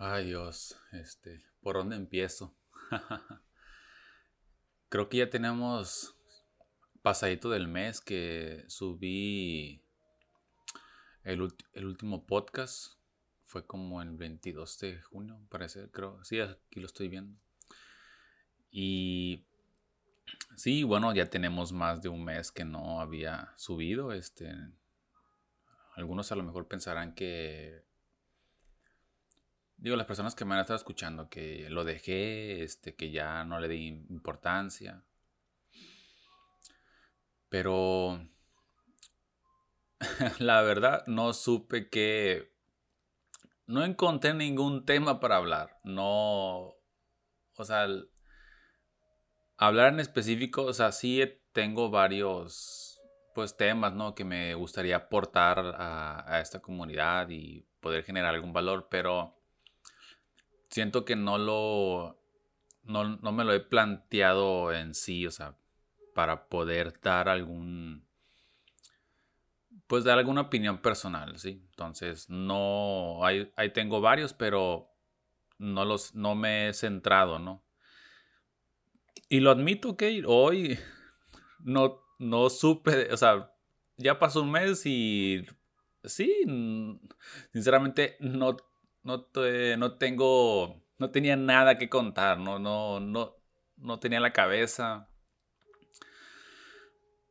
Ay Dios, este, ¿por dónde empiezo? Creo que ya tenemos pasadito del mes que subí el, último podcast. Fue como el 22 de junio, parece, creo. Sí, aquí lo estoy viendo. Y sí, bueno, ya tenemos más de un mes que no había subido. Este, algunos a lo mejor pensarán que digo, las personas que me han estado escuchando, que lo dejé, este, que ya no le di importancia. Pero la verdad no supe que... No encontré ningún tema para hablar. No... O sea, hablar en específico, o sea, sí tengo varios pues temas, ¿no? Que me gustaría aportar a, a esta comunidad y poder generar algún valor, pero siento que no lo, no, me lo he planteado en sí, o sea, para poder dar algún, pues dar alguna opinión personal, ¿sí? Entonces, no, ahí, ahí tengo varios, pero no los, no me he centrado, ¿no? Y lo admito que hoy no, no supe, o sea, ya pasó un mes y sí, sinceramente no no, no tengo, no tenía nada que contar, no, no, no, no tenía la cabeza.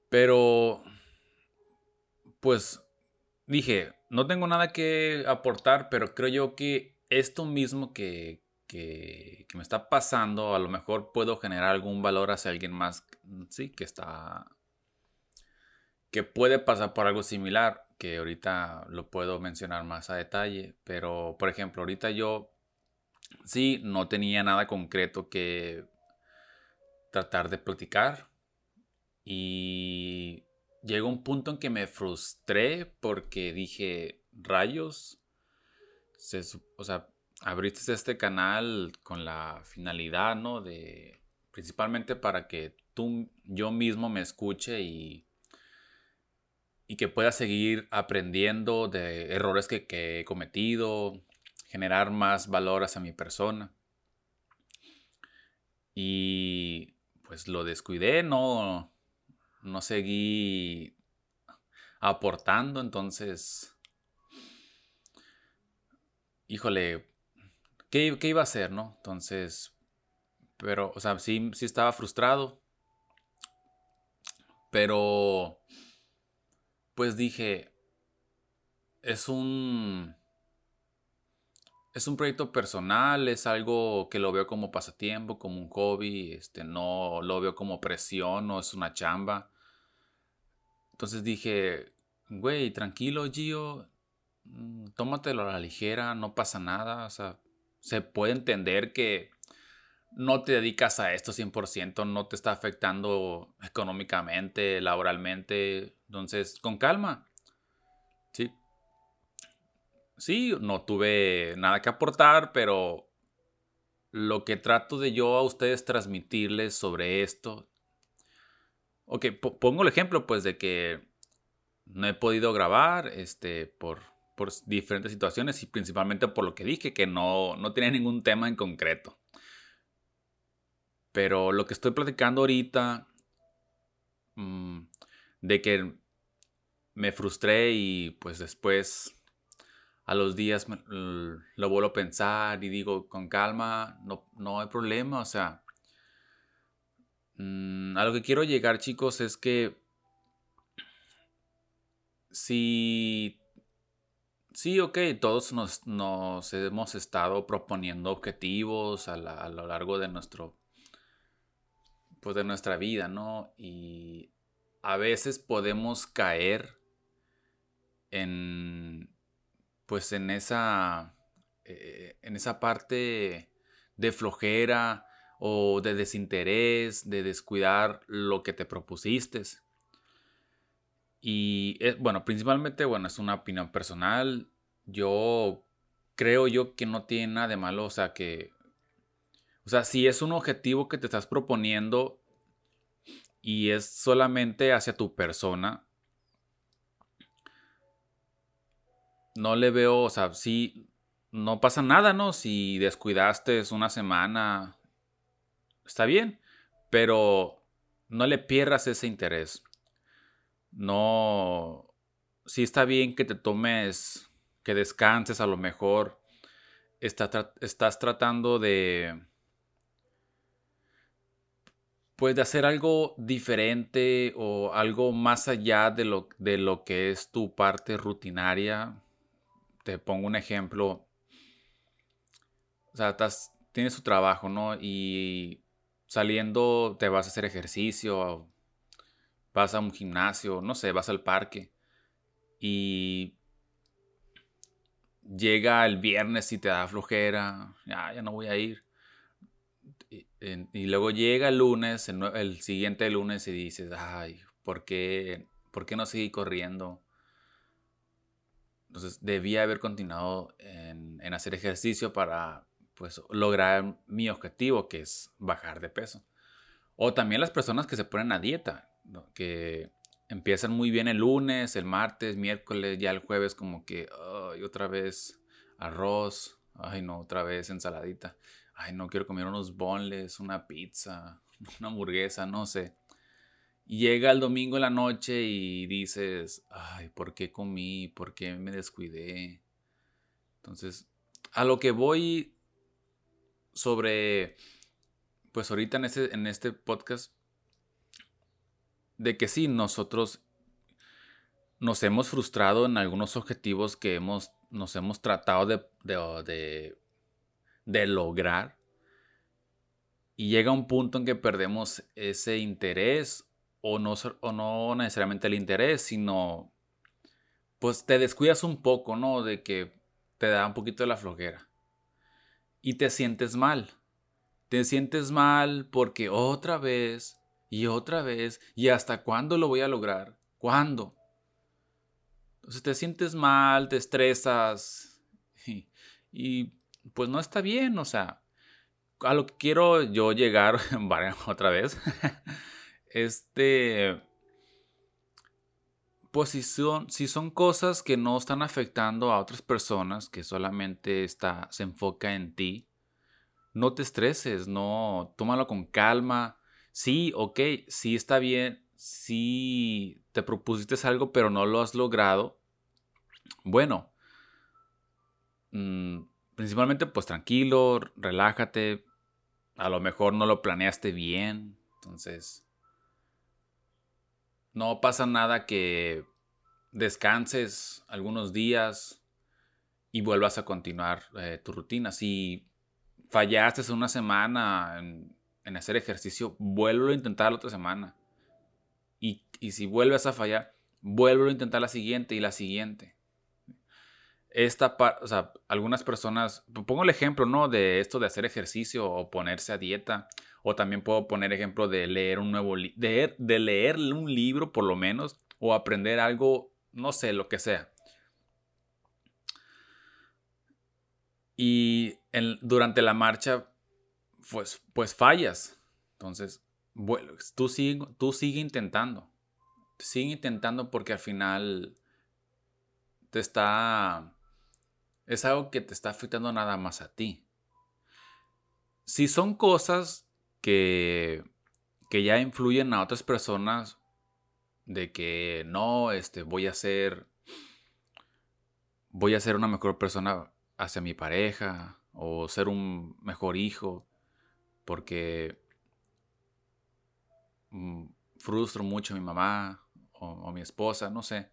Pero, pues, dije, no tengo nada que aportar, pero creo yo que esto mismo que, que, me está pasando, a lo mejor puedo generar algún valor hacia alguien más, sí, que está, que puede pasar por algo similar que ahorita lo puedo mencionar más a detalle, pero por ejemplo, ahorita yo sí no tenía nada concreto que tratar de platicar y llegó un punto en que me frustré porque dije, rayos, o sea, abriste este canal con la finalidad, ¿no? De principalmente para que tú, yo mismo me escuche y y que pueda seguir aprendiendo de errores que, he cometido, generar más valor hacia mi persona. Y pues lo descuidé, no, no seguí aportando, entonces, híjole, ¿qué, ¿qué, iba a hacer, no? Entonces, pero, o sea, sí, sí estaba frustrado, pero pues dije, es un... Es un proyecto personal, es algo que lo veo como pasatiempo, como un hobby, este, no lo veo como presión, no es una chamba. Entonces dije, güey, tranquilo, Gio, mm, tómatelo a la ligera, no pasa nada, o sea, se puede entender que no te dedicas a esto 100%, no te está afectando económicamente, laboralmente. Entonces, con calma. Sí. Sí, no tuve nada que aportar, pero lo que trato de yo a ustedes transmitirles sobre esto. Ok, pongo el ejemplo pues de que no he podido grabar este, por, por diferentes situaciones y principalmente por lo que dije, que no, no tenía ningún tema en concreto. Pero lo que estoy platicando ahorita, mm, de que me frustré y pues después a los días lo vuelvo a pensar y digo con calma, no, no hay problema, o sea, mm, a lo que quiero llegar chicos es que si Sí, ok, todos nos, hemos estado proponiendo objetivos a, a, lo largo de nuestro pues de nuestra vida, ¿no? Y a veces podemos caer en pues en esa eh, en esa parte de flojera o de desinterés, de descuidar lo que te propusiste. Y eh, bueno, principalmente, bueno, es una opinión personal. Yo creo yo que no tiene nada de malo, o sea, que o sea, si es un objetivo que te estás proponiendo y es solamente hacia tu persona, no le veo, o sea, sí, no pasa nada, ¿no? Si descuidaste una semana, está bien, pero no le pierdas ese interés. No, sí está bien que te tomes, que descanses a lo mejor. estás tratando de, pues de hacer algo diferente o algo más allá de lo, de lo que es tu parte rutinaria. Te pongo un ejemplo. O sea, tienes tu trabajo, ¿no? Y saliendo te vas a hacer ejercicio, vas a un gimnasio, no sé, vas al parque y llega el viernes y te da flojera, ya, ya no voy a ir. Y, luego llega el lunes, el, siguiente lunes y dices, ay, ¿por qué, ¿por qué no seguí corriendo? Entonces debía haber continuado en, en hacer ejercicio para pues lograr mi objetivo, que es bajar de peso. O también las personas que se ponen a dieta, que empiezan muy bien el lunes, el martes, miércoles, ya el jueves como que, ay, otra vez arroz, ay no, otra vez ensaladita, ay no, quiero comer unos bonles, una pizza, una hamburguesa, no sé. Llega el domingo en la noche y dices, ay, ¿por qué comí? ¿Por qué me descuidé? Entonces, a lo que voy sobre, pues ahorita en este, en este podcast, de que sí, nosotros nos hemos frustrado en algunos objetivos que hemos, nos hemos tratado de, de, lograr. Y llega un punto en que perdemos ese interés o no, o no necesariamente el interés, sino pues te descuidas un poco, ¿no? De que te da un poquito de la flojera y te sientes mal. Te sientes mal porque otra vez y otra vez y hasta cuándo lo voy a lograr. ¿Cuándo? Entonces te sientes mal, te estresas y, pues no está bien, o sea, a lo que quiero yo llegar otra vez, este, pues si son, si son cosas que no están afectando a otras personas, que solamente está, se enfoca en ti, no te estreses, no, tómalo con calma. Sí, ok, sí está bien, sí te propusiste algo, pero no lo has logrado. Bueno, mm, principalmente pues tranquilo, relájate, a lo mejor no lo planeaste bien, entonces no pasa nada que descanses algunos días y vuelvas a continuar eh, tu rutina. Si fallaste una semana en, hacer ejercicio, vuelvo a intentar la otra semana. Y, si vuelves a fallar, vuelvo a intentar la siguiente y la siguiente. Esta o sea, algunas personas, pongo el ejemplo, ¿no? De esto de hacer ejercicio o ponerse a dieta. O también puedo poner ejemplo de leer un nuevo de, un libro por lo menos o aprender algo, no sé, lo que sea. Y durante la marcha, pues, pues fallas. Entonces, bueno, tú tú sigue intentando. Sigue intentando porque al final te está... Es algo que te está afectando nada más a ti. Si son cosas que, que ya influyen a otras personas de que no, este, voy a ser, voy a ser una mejor persona hacia mi pareja o ser un mejor hijo porque mm, frustro mucho a mi mamá o, mi esposa, no sé,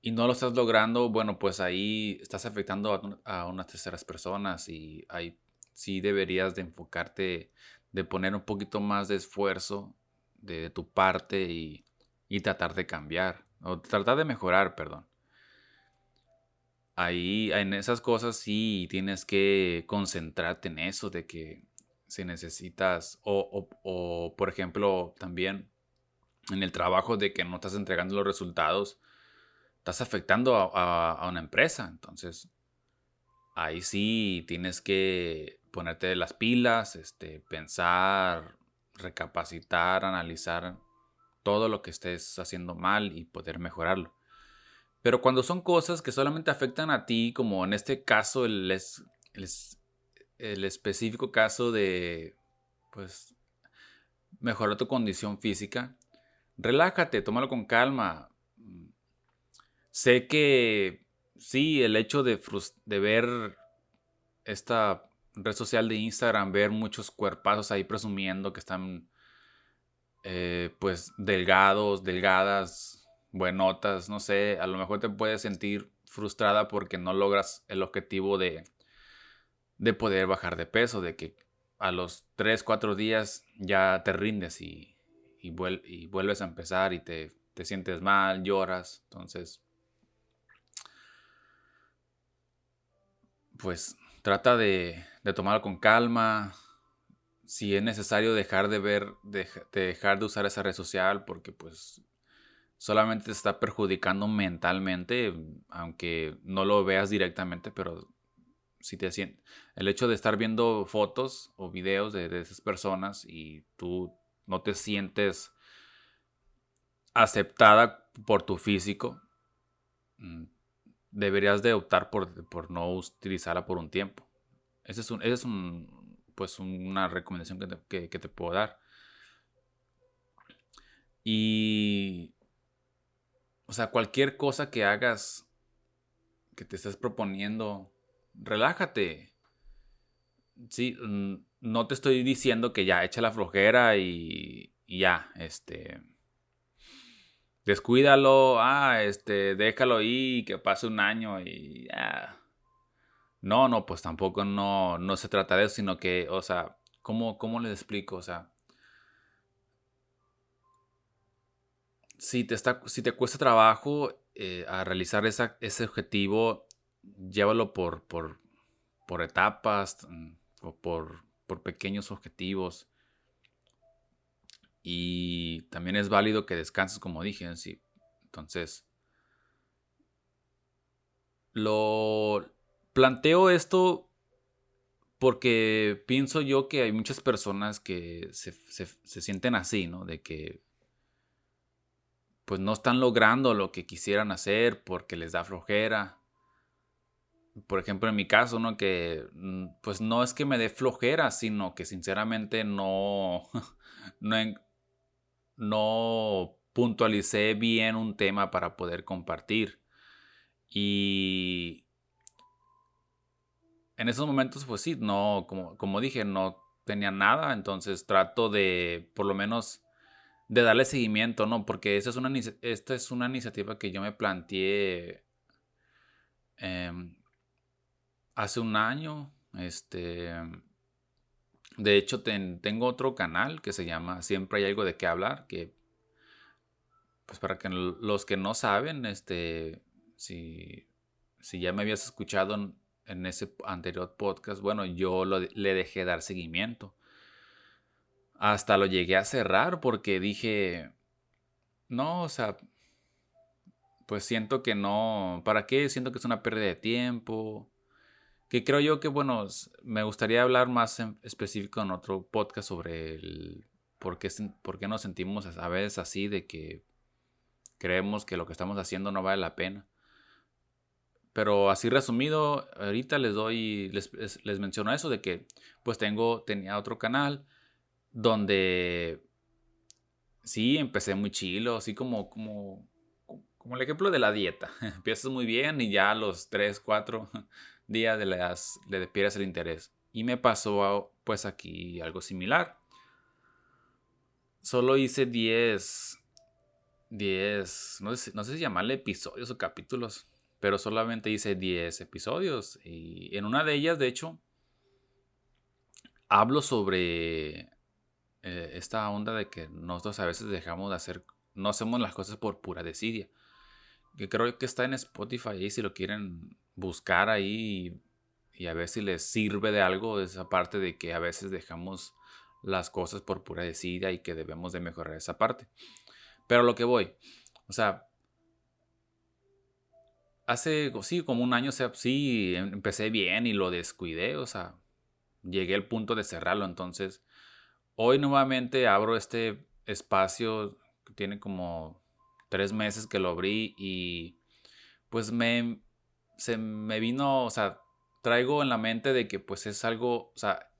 y no lo estás logrando, bueno, pues ahí estás afectando a, unas terceras personas y ahí sí deberías de enfocarte de poner un poquito más de esfuerzo de, tu parte y, tratar de cambiar, o tratar de mejorar, perdón. Ahí, en esas cosas sí tienes que concentrarte en eso, de que si necesitas, o, por ejemplo, también en el trabajo de que no estás entregando los resultados, estás afectando a, una empresa. Entonces, ahí sí tienes que ponerte las pilas, este, pensar, recapacitar, analizar todo lo que estés haciendo mal y poder mejorarlo. Pero cuando son cosas que solamente afectan a ti, como en este caso, el, el específico caso de, pues, mejorar tu condición física, relájate, tómalo con calma. Sé que sí, el hecho de, ver esta red social de Instagram, ver muchos cuerpazos ahí presumiendo que están eh, pues delgados, delgadas, buenotas, no sé, a lo mejor te puedes sentir frustrada porque no logras el objetivo de, de poder bajar de peso, de que a los 3, 4 días ya te rindes y, y, vuelves a empezar y te, te sientes mal, lloras, entonces pues trata de, tomarlo con calma. Si es necesario dejar de ver, de, dejar de usar esa red social porque pues solamente te está perjudicando mentalmente, aunque no lo veas directamente, pero si te sientes, el hecho de estar viendo fotos o videos de, de, esas personas y tú no te sientes aceptada por tu físico, mm, deberías de optar por, no utilizarla por un tiempo. Esa es, un, es un, pues una recomendación que te, puedo dar. Y, o sea, cualquier cosa que hagas, que te estés proponiendo, relájate. Sí, no te estoy diciendo que ya echa la flojera y, y ya, este, descuídalo, ah, este, déjalo ahí, que pase un año y ya. No, no, pues tampoco no, no se trata de eso, sino que, o sea, ¿cómo, cómo les explico? O sea, si te, está, si te cuesta trabajo eh, a realizar ese objetivo, llévalo por, por, por etapas mm, o por, por pequeños objetivos. Y también es válido que descanses, como dije. ¿sí? Entonces, lo planteo esto porque pienso yo que hay muchas personas que se, sienten así, ¿no? De que pues no están logrando lo que quisieran hacer porque les da flojera. Por ejemplo, en mi caso, ¿no? Que mm, pues no es que me dé flojera, sino que sinceramente no, no, no puntualicé bien un tema para poder compartir. Y en esos momentos, pues sí, no, como, como dije, no tenía nada, entonces trato de, por lo menos, de darle seguimiento, ¿no? Porque es una, esta es una iniciativa que yo me planteé em, hace un año, este... De hecho, tengo otro canal que se llama Siempre hay algo de qué hablar, que pues para que los que no saben, este, si, si ya me habías escuchado en, ese anterior podcast, bueno, yo le dejé dar seguimiento. Hasta lo llegué a cerrar porque dije, no, o sea, pues siento que no, ¿para qué? Siento que es una pérdida de tiempo que creo yo que, bueno, me gustaría hablar más en específico en otro podcast sobre el por qué, por qué nos sentimos a veces así de que creemos que lo que estamos haciendo no vale la pena. Pero así resumido, ahorita les doy, les, les, menciono eso de que pues tengo, tenía otro canal donde sí, empecé muy chilo, así como, como, como el ejemplo de la dieta. Empiezas muy bien y ya a los 3, 4 día de las, le pierdes el interés. Y me pasó pues aquí algo similar. Solo hice 10, 10, no sé, no sé si llamarle episodios o capítulos, pero solamente hice 10 episodios. Y en una de ellas, de hecho, hablo sobre eh, esta onda de que nosotros a veces dejamos de hacer, no hacemos las cosas por pura desidia. Que creo que está en Spotify y si lo quieren buscar ahí y, a ver si les sirve de algo esa parte de que a veces dejamos las cosas por pura desidia y que debemos de mejorar esa parte. Pero lo que voy, o sea, hace, sí, como un año, sí, em, empecé bien y lo descuidé, o sea, llegué al punto de cerrarlo, entonces, hoy nuevamente abro este espacio, que tiene como tres meses que lo abrí y pues me, se me vino, o sea, traigo en la mente de que pues es algo, o sea,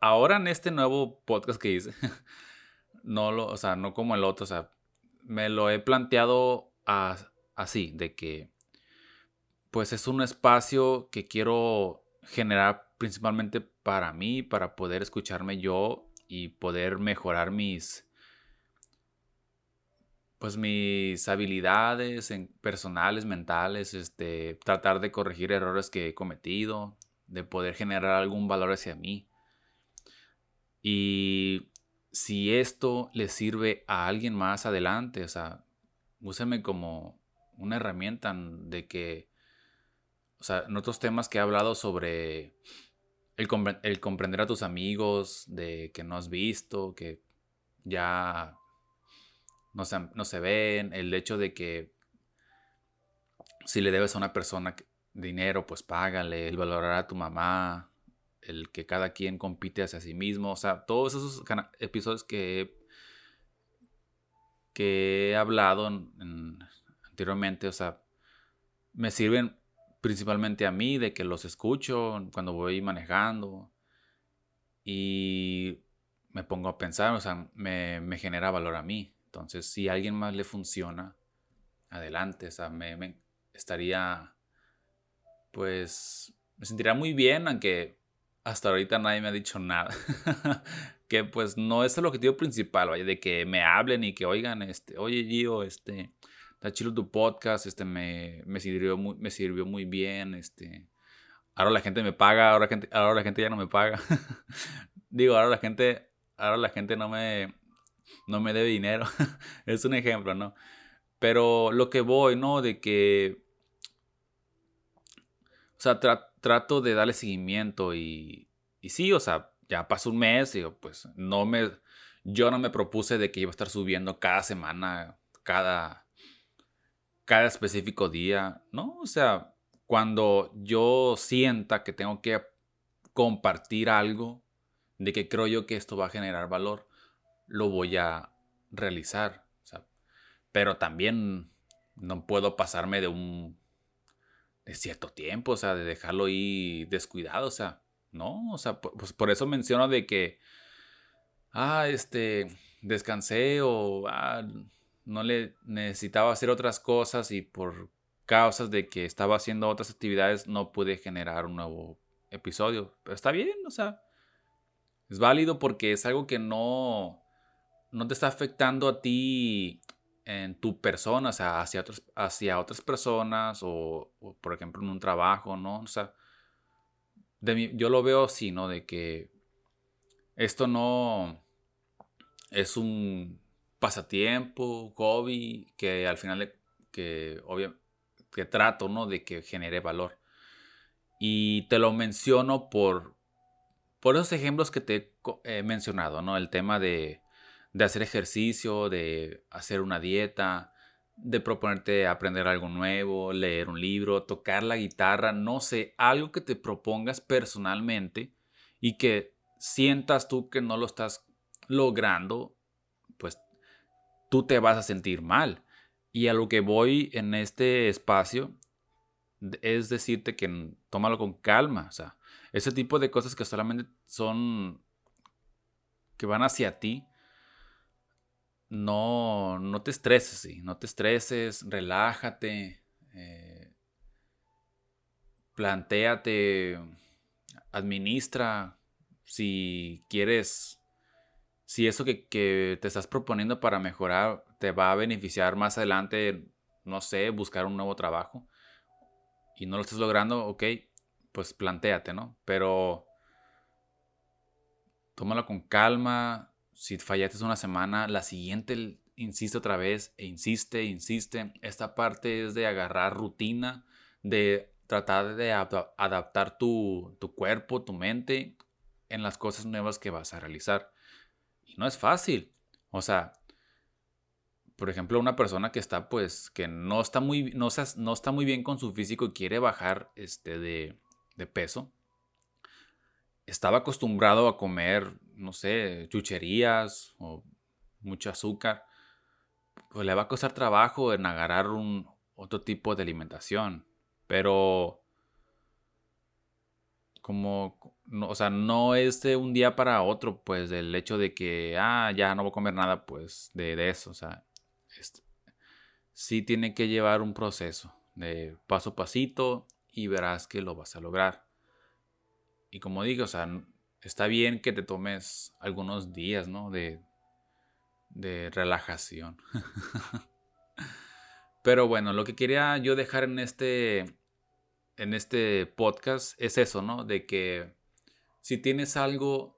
ahora en este nuevo podcast que hice, no lo, o sea, no como el otro, o sea, me lo he planteado así, de que pues es un espacio que quiero generar principalmente para mí, para poder escucharme yo y poder mejorar mis pues mis habilidades personales, mentales, este, tratar de corregir errores que he cometido, de poder generar algún valor hacia mí. Y si esto le sirve a alguien más adelante, o sea, úseme como una herramienta de que, o sea, en otros temas que he hablado sobre el, el comprender a tus amigos, de que no has visto, que ya no se, no se ven, el hecho de que si le debes a una persona dinero, pues págale, el valorar a tu mamá, el que cada quien compite hacia sí mismo, o sea, todos esos episodios que, que he hablado anteriormente, o sea, me sirven principalmente a mí de que los escucho cuando voy manejando y me pongo a pensar, o sea, me, me genera valor a mí. Entonces, si alguien más le funciona, adelante, o sea, me, estaría, pues, me sentiría muy bien, aunque hasta ahorita nadie me ha dicho nada. que pues no es el objetivo principal, vaya, de que me hablen y que oigan, este, oye Gio, este, está chido tu podcast, este, me, me, sirvió muy, me sirvió muy bien, este, ahora la gente me paga, ahora gente, ahora la gente ya no me paga. Digo, ahora la gente, ahora la gente no me, no me debe dinero. es un ejemplo, ¿no? Pero lo que voy, ¿no? De que... O sea, trato de darle seguimiento y, y sí, o sea, ya pasó un mes y pues no me... Yo no me propuse de que iba a estar subiendo cada semana, cada, cada específico día, ¿no? O sea, cuando yo sienta que tengo que compartir algo, de que creo yo que esto va a generar valor, lo voy a realizar. pero también no puedo pasarme de un de cierto tiempo, o sea, de dejarlo ahí descuidado, o sea, no, o sea, pues por eso menciono de que, ah, este, descansé o ah, no le necesitaba hacer otras cosas y por causas de que estaba haciendo otras actividades no pude generar un nuevo episodio. Pero está bien, o sea, es válido porque es algo que no, no te está afectando a ti en tu persona, o sea, hacia, hacia otras personas o, por ejemplo, en un trabajo, ¿no? O sea, de yo lo veo así, ¿no? De que esto no es un pasatiempo, hobby, que al final, que obviamente, que trato, ¿no? De que genere valor. Y te lo menciono por, por esos ejemplos que te he mencionado, ¿no? El tema de de hacer ejercicio, de hacer una dieta, de proponerte aprender algo nuevo, leer un libro, tocar la guitarra, no sé, algo que te propongas personalmente y que sientas tú que no lo estás logrando, pues tú te vas a sentir mal. Y a lo que voy en este espacio es decirte que tómalo con calma, o sea, ese tipo de cosas que solamente son que van hacia ti, no, no te estreses, sí, no te estreses, relájate, eh, plantéate, administra si quieres, si eso que, que, te estás proponiendo para mejorar te va a beneficiar más adelante, no sé, buscar un nuevo trabajo y no lo estás logrando, ok, pues plantéate, ¿no? Pero tómalo con calma, si fallaste una semana, la siguiente insiste otra vez e insiste, insiste. Esta parte es de agarrar rutina, de tratar de adaptar tu, tu cuerpo, tu mente en las cosas nuevas que vas a realizar. Y no es fácil. O sea, por ejemplo, una persona que está, pues, que no está muy, no, no está muy bien con su físico y quiere bajar este, de, de peso, estaba acostumbrado a comer, no sé, chucherías o mucho azúcar, pues le va a costar trabajo en agarrar un, otro tipo de alimentación. Pero como, o sea, no es de un día para otro, pues, del hecho de que, ah, ya no voy a comer nada, pues, de, eso, o sea, sí tiene que llevar un proceso de paso a pasito y verás que lo vas a lograr. Y como digo, o sea, está bien que te tomes algunos días, ¿no? De, de relajación. Pero bueno, lo que quería yo dejar en este, en este podcast es eso, ¿no? De que si tienes algo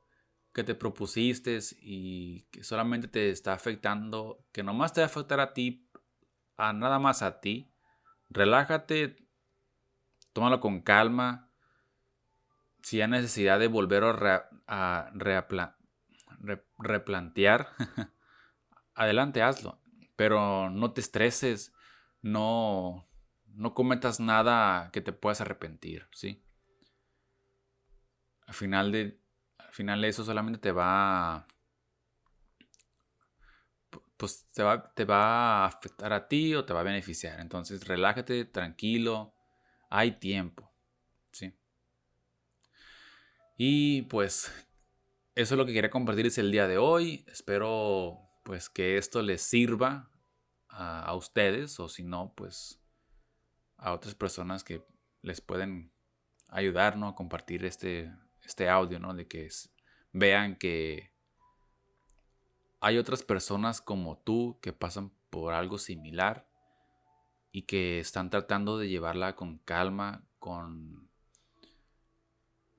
que te propusiste y que solamente te está afectando, que nomás te va a afectar a ti, a nada más a ti, relájate, tómalo con calma. Si hay necesidad de volver a, replantear, adelante, hazlo. Pero no te estreses, no, no cometas nada que te puedas arrepentir, ¿sí? Al final de, al final eso solamente te va pues te va, te va a afectar a ti o te va a beneficiar. Entonces relájate, tranquilo, hay tiempo, ¿sí? Y pues eso es lo que quería compartirles el día de hoy. Espero pues que esto les sirva a, ustedes o si no, pues a otras personas que les pueden ayudar, ¿no? A compartir este, este audio, ¿no? De que vean que hay otras personas como tú que pasan por algo similar y que están tratando de llevarla con calma, con,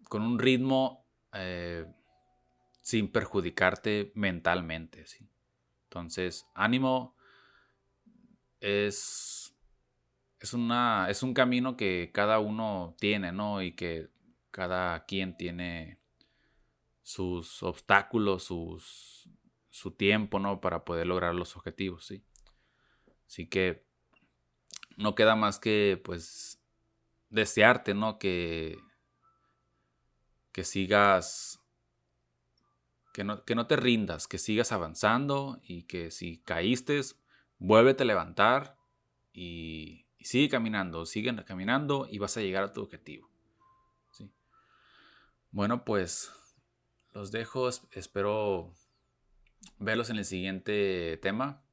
con un ritmo eh, sin perjudicarte mentalmente. ¿sí? Entonces, ánimo es, es, una, es un camino que cada uno tiene, ¿no? Y que cada quien tiene sus obstáculos, sus, su tiempo, ¿no? Para poder lograr los objetivos, ¿sí? Así que no queda más que, pues, desearte, ¿no? Que, que sigas, que no, que no te rindas, que sigas avanzando y que si caíste, vuélvete a levantar y, sigue caminando, sigue caminando y vas a llegar a tu objetivo. ¿sí? Bueno, pues los dejo, espero verlos en el siguiente tema.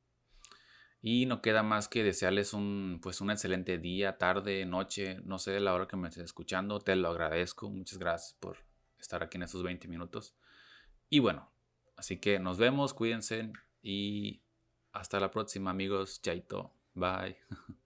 Y no queda más que desearles un, pues un excelente día, tarde, noche, no sé la hora que me estés escuchando. Te lo agradezco. Muchas gracias por estar aquí en estos 20 minutos. Y bueno, así que nos vemos, cuídense y hasta la próxima amigos. Chaito. Bye.